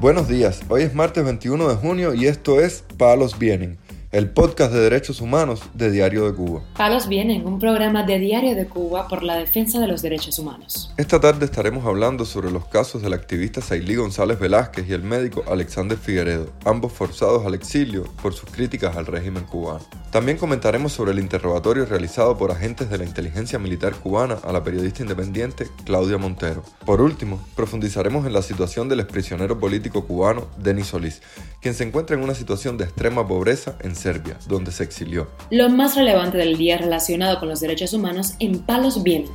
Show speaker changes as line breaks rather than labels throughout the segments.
Buenos días, hoy es martes 21 de junio y esto es Palos Vienen el podcast de derechos humanos de Diario de Cuba.
Palos Vienen, un programa de Diario de Cuba por la defensa de los derechos humanos.
Esta tarde estaremos hablando sobre los casos del activista Sailí González Velázquez y el médico Alexander Figueredo, ambos forzados al exilio por sus críticas al régimen cubano. También comentaremos sobre el interrogatorio realizado por agentes de la inteligencia militar cubana a la periodista independiente Claudia Montero. Por último, profundizaremos en la situación del exprisionero político cubano Denis Solís, quien se encuentra en una situación de extrema pobreza en Serbia, donde se exilió.
Lo más relevante del día relacionado con los derechos humanos en Palos Vientos.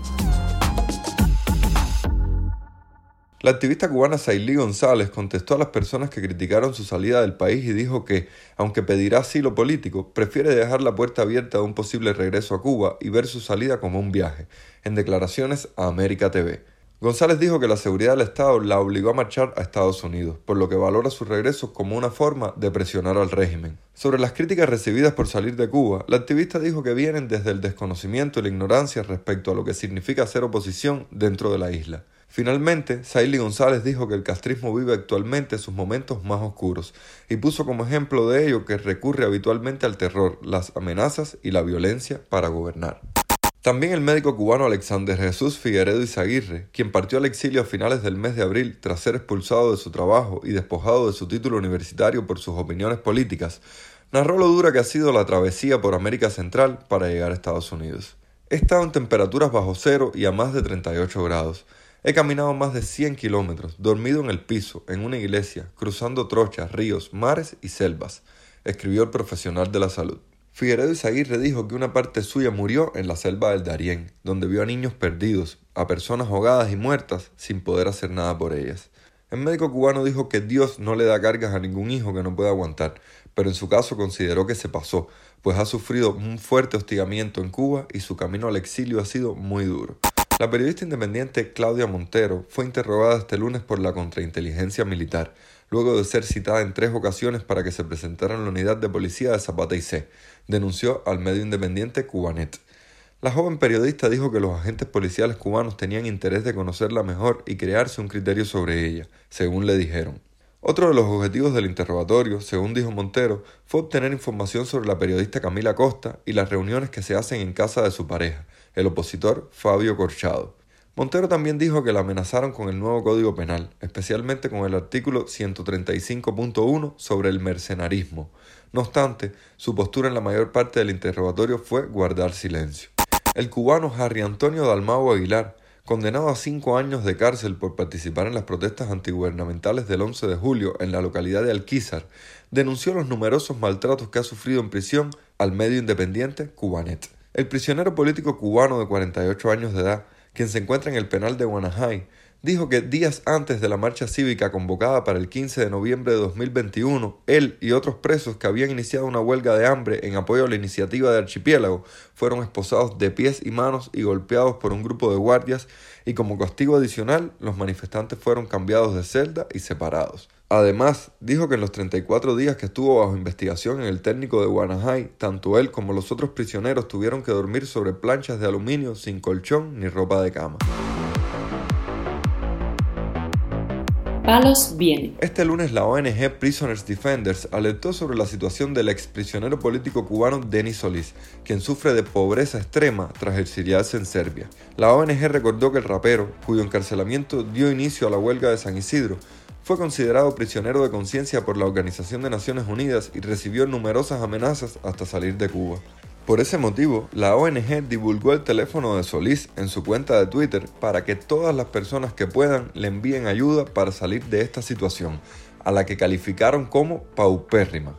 La activista cubana Sailí González contestó a las personas que criticaron su salida del país y dijo que, aunque pedirá asilo político, prefiere dejar la puerta abierta a un posible regreso a Cuba y ver su salida como un viaje, en declaraciones a América TV. González dijo que la seguridad del Estado la obligó a marchar a Estados Unidos, por lo que valora su regreso como una forma de presionar al régimen. Sobre las críticas recibidas por salir de Cuba, la activista dijo que vienen desde el desconocimiento y la ignorancia respecto a lo que significa hacer oposición dentro de la isla. Finalmente, Saily González dijo que el castrismo vive actualmente sus momentos más oscuros y puso como ejemplo de ello que recurre habitualmente al terror, las amenazas y la violencia para gobernar. También el médico cubano Alexander Jesús Figueredo Izaguirre, quien partió al exilio a finales del mes de abril tras ser expulsado de su trabajo y despojado de su título universitario por sus opiniones políticas, narró lo dura que ha sido la travesía por América Central para llegar a Estados Unidos. He estado en temperaturas bajo cero y a más de 38 grados. He caminado más de 100 kilómetros, dormido en el piso, en una iglesia, cruzando trochas, ríos, mares y selvas, escribió el profesional de la salud. Figueredo Izaguirre dijo que una parte suya murió en la selva del Darién, donde vio a niños perdidos, a personas ahogadas y muertas sin poder hacer nada por ellas. El médico cubano dijo que Dios no le da cargas a ningún hijo que no pueda aguantar, pero en su caso consideró que se pasó, pues ha sufrido un fuerte hostigamiento en Cuba y su camino al exilio ha sido muy duro. La periodista independiente Claudia Montero fue interrogada este lunes por la contrainteligencia militar, luego de ser citada en tres ocasiones para que se presentara en la unidad de policía de Zapata y C, denunció al medio independiente Cubanet. La joven periodista dijo que los agentes policiales cubanos tenían interés de conocerla mejor y crearse un criterio sobre ella, según le dijeron. Otro de los objetivos del interrogatorio, según dijo Montero, fue obtener información sobre la periodista Camila Costa y las reuniones que se hacen en casa de su pareja, el opositor Fabio Corchado. Montero también dijo que la amenazaron con el nuevo Código Penal, especialmente con el artículo 135.1 sobre el mercenarismo. No obstante, su postura en la mayor parte del interrogatorio fue guardar silencio. El cubano Harry Antonio Dalmau Aguilar, condenado a cinco años de cárcel por participar en las protestas antigubernamentales del 11 de julio en la localidad de Alquizar, denunció los numerosos maltratos que ha sufrido en prisión al medio independiente Cubanet. El prisionero político cubano de 48 años de edad quien se encuentra en el penal de Guanajay, dijo que días antes de la marcha cívica convocada para el 15 de noviembre de 2021, él y otros presos que habían iniciado una huelga de hambre en apoyo a la iniciativa de Archipiélago fueron esposados de pies y manos y golpeados por un grupo de guardias y como castigo adicional los manifestantes fueron cambiados de celda y separados. Además, dijo que en los 34 días que estuvo bajo investigación en el técnico de Guanajay, tanto él como los otros prisioneros tuvieron que dormir sobre planchas de aluminio sin colchón ni ropa de cama. Este lunes la ONG Prisoners Defenders alertó sobre la situación del ex prisionero político cubano Denis Solís, quien sufre de pobreza extrema tras exiliarse en Serbia. La ONG recordó que el rapero, cuyo encarcelamiento dio inicio a la huelga de San Isidro, fue considerado prisionero de conciencia por la Organización de Naciones Unidas y recibió numerosas amenazas hasta salir de Cuba. Por ese motivo, la ONG divulgó el teléfono de Solís en su cuenta de Twitter para que todas las personas que puedan le envíen ayuda para salir de esta situación, a la que calificaron como paupérrima.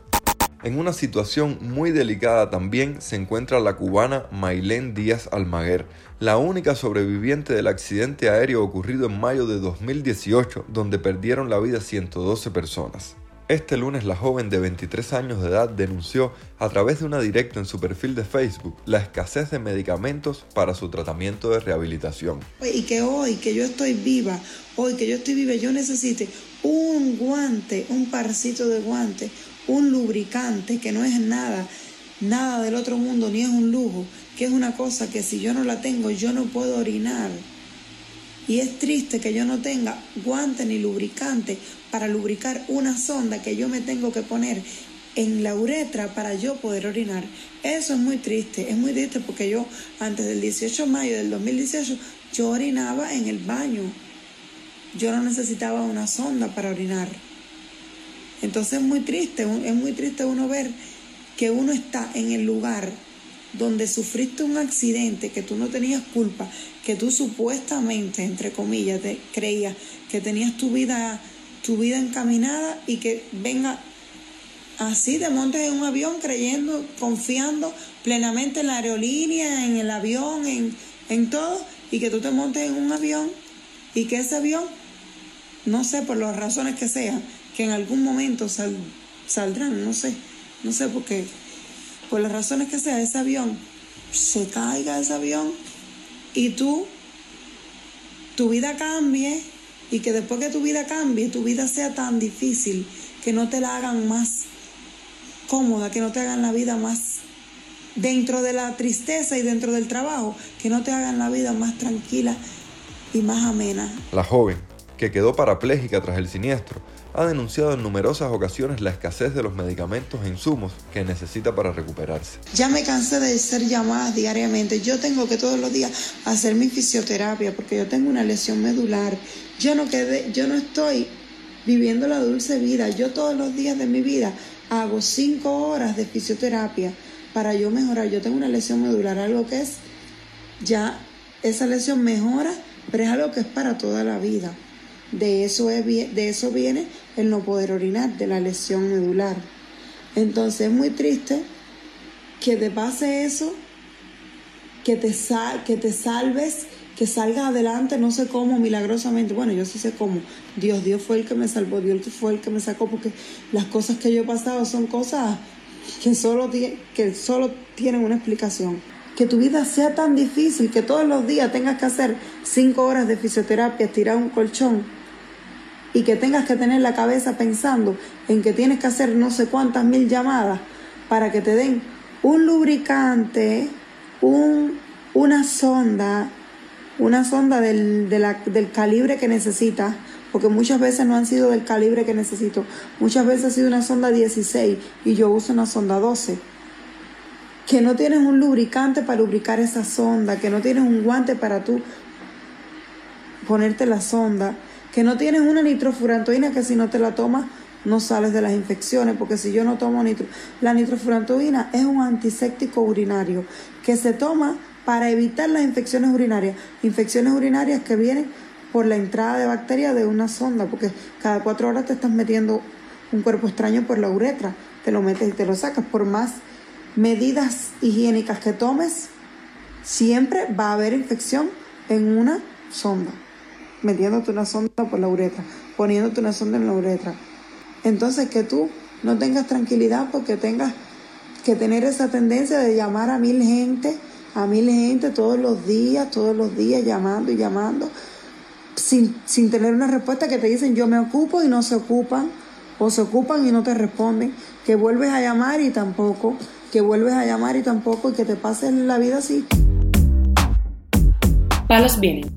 En una situación muy delicada también se encuentra la cubana Mailén Díaz Almaguer, la única sobreviviente del accidente aéreo ocurrido en mayo de 2018, donde perdieron la vida 112 personas. Este lunes la joven de 23 años de edad denunció a través de una directa en su perfil de Facebook la escasez de medicamentos para su tratamiento de rehabilitación.
Y que hoy que yo estoy viva, hoy que yo estoy viva, yo necesite un guante, un parcito de guante, un lubricante que no es nada, nada del otro mundo, ni es un lujo, que es una cosa que si yo no la tengo, yo no puedo orinar. Y es triste que yo no tenga guante ni lubricante para lubricar una sonda que yo me tengo que poner en la uretra para yo poder orinar. Eso es muy triste, es muy triste porque yo antes del 18 de mayo del 2018 yo orinaba en el baño. Yo no necesitaba una sonda para orinar. Entonces es muy triste, es muy triste uno ver que uno está en el lugar donde sufriste un accidente que tú no tenías culpa, que tú supuestamente, entre comillas, te creías que tenías tu vida, tu vida encaminada y que venga así te montes en un avión creyendo, confiando plenamente en la aerolínea, en el avión, en, en todo, y que tú te montes en un avión y que ese avión, no sé por las razones que sean, que en algún momento saldrán, no sé, no sé por qué, por las razones que sea, ese avión se caiga ese avión y tú, tu vida cambie y que después que tu vida cambie, tu vida sea tan difícil que no te la hagan más cómoda, que no te hagan la vida más dentro de la tristeza y dentro del trabajo, que no te hagan la vida más tranquila y más amena.
La joven, que quedó parapléjica tras el siniestro, ha denunciado en numerosas ocasiones la escasez de los medicamentos e insumos que necesita para recuperarse.
Ya me cansé de ser llamada diariamente. Yo tengo que todos los días hacer mi fisioterapia porque yo tengo una lesión medular. Yo no quedé, yo no estoy viviendo la dulce vida. Yo todos los días de mi vida hago cinco horas de fisioterapia para yo mejorar. Yo tengo una lesión medular, algo que es ya esa lesión mejora, pero es algo que es para toda la vida. De eso, es, de eso viene el no poder orinar, de la lesión medular. Entonces es muy triste que te pase eso, que te, que te salves, que salgas adelante, no sé cómo, milagrosamente. Bueno, yo sí sé cómo. Dios, Dios fue el que me salvó, Dios fue el que me sacó, porque las cosas que yo he pasado son cosas que solo, que solo tienen una explicación que tu vida sea tan difícil que todos los días tengas que hacer cinco horas de fisioterapia, tirar un colchón y que tengas que tener la cabeza pensando en que tienes que hacer no sé cuántas mil llamadas para que te den un lubricante, un, una sonda, una sonda del, del calibre que necesitas, porque muchas veces no han sido del calibre que necesito, muchas veces ha sido una sonda 16 y yo uso una sonda 12 que no tienes un lubricante para lubricar esa sonda, que no tienes un guante para tú ponerte la sonda, que no tienes una nitrofurantoína que si no te la tomas no sales de las infecciones, porque si yo no tomo nitro, la nitrofurantoína es un antiséptico urinario que se toma para evitar las infecciones urinarias, infecciones urinarias que vienen por la entrada de bacterias de una sonda, porque cada cuatro horas te estás metiendo un cuerpo extraño por la uretra, te lo metes y te lo sacas, por más medidas higiénicas que tomes, siempre va a haber infección en una sonda, metiéndote una sonda por la uretra, poniéndote una sonda en la uretra. Entonces que tú no tengas tranquilidad porque tengas que tener esa tendencia de llamar a mil gente, a mil gente todos los días, todos los días llamando y llamando, sin, sin tener una respuesta que te dicen yo me ocupo y no se ocupan, o se ocupan y no te responden, que vuelves a llamar y tampoco que vuelves a llamar y tampoco y que te pases la vida así.
Palos Vienen,